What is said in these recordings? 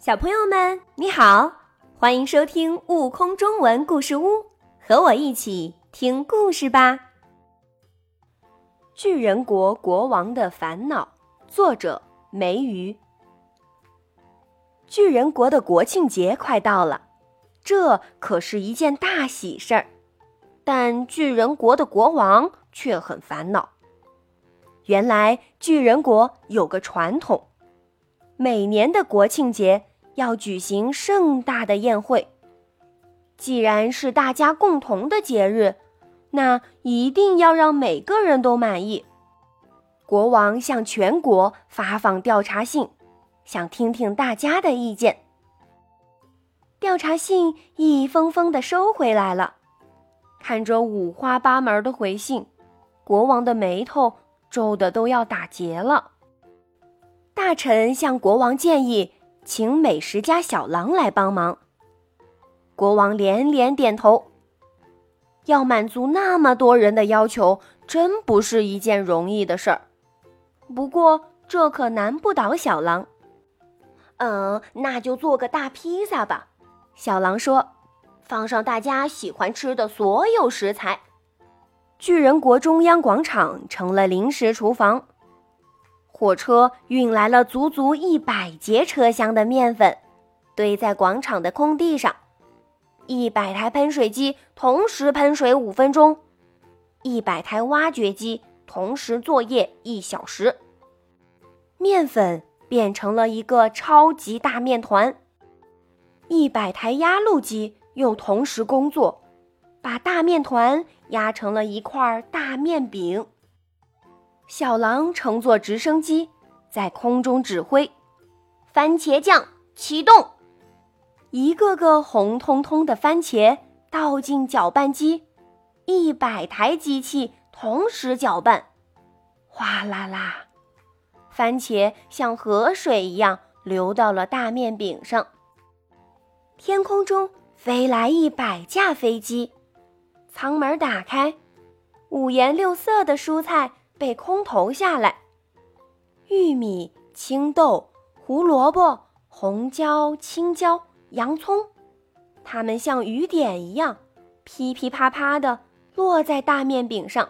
小朋友们，你好，欢迎收听《悟空中文故事屋》，和我一起听故事吧。巨人国国王的烦恼，作者梅鱼。巨人国的国庆节快到了，这可是一件大喜事儿，但巨人国的国王却很烦恼。原来巨人国有个传统，每年的国庆节。要举行盛大的宴会。既然是大家共同的节日，那一定要让每个人都满意。国王向全国发放调查信，想听听大家的意见。调查信一封封的收回来了，看着五花八门的回信，国王的眉头皱得都要打结了。大臣向国王建议。请美食家小狼来帮忙。国王连连点头。要满足那么多人的要求，真不是一件容易的事儿。不过这可难不倒小狼。嗯，那就做个大披萨吧。小狼说：“放上大家喜欢吃的所有食材。”巨人国中央广场成了临时厨房。火车运来了足足一百节车厢的面粉，堆在广场的空地上。一百台喷水机同时喷水五分钟，一百台挖掘机同时作业一小时。面粉变成了一个超级大面团。一百台压路机又同时工作，把大面团压成了一块大面饼。小狼乘坐直升机在空中指挥，番茄酱启动，一个个红彤彤的番茄倒进搅拌机，一百台机器同时搅拌，哗啦啦，番茄像河水一样流到了大面饼上。天空中飞来一百架飞机，舱门打开，五颜六色的蔬菜。被空投下来，玉米、青豆、胡萝卜、红椒、青椒、洋葱，它们像雨点一样，噼噼啪啪的落在大面饼上。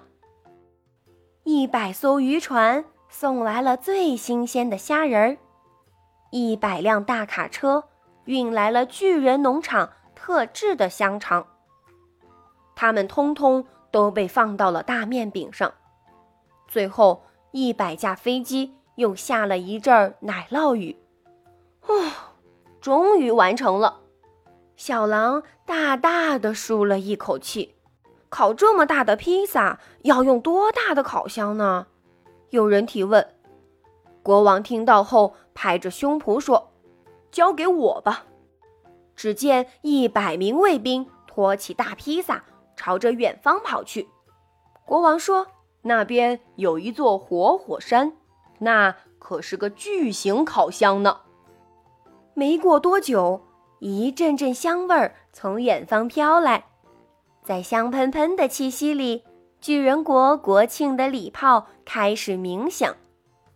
一百艘渔船送来了最新鲜的虾仁儿，一百辆大卡车运来了巨人农场特制的香肠，它们通通都被放到了大面饼上。最后，一百架飞机又下了一阵奶酪雨，哦，终于完成了。小狼大大的舒了一口气。烤这么大的披萨要用多大的烤箱呢？有人提问。国王听到后拍着胸脯说：“交给我吧。”只见一百名卫兵托起大披萨，朝着远方跑去。国王说。那边有一座活火山，那可是个巨型烤箱呢。没过多久，一阵阵香味儿从远方飘来，在香喷喷的气息里，巨人国国庆的礼炮开始鸣响，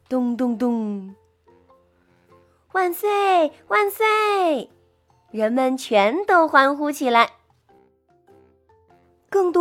咚咚咚！万岁万岁！人们全都欢呼起来。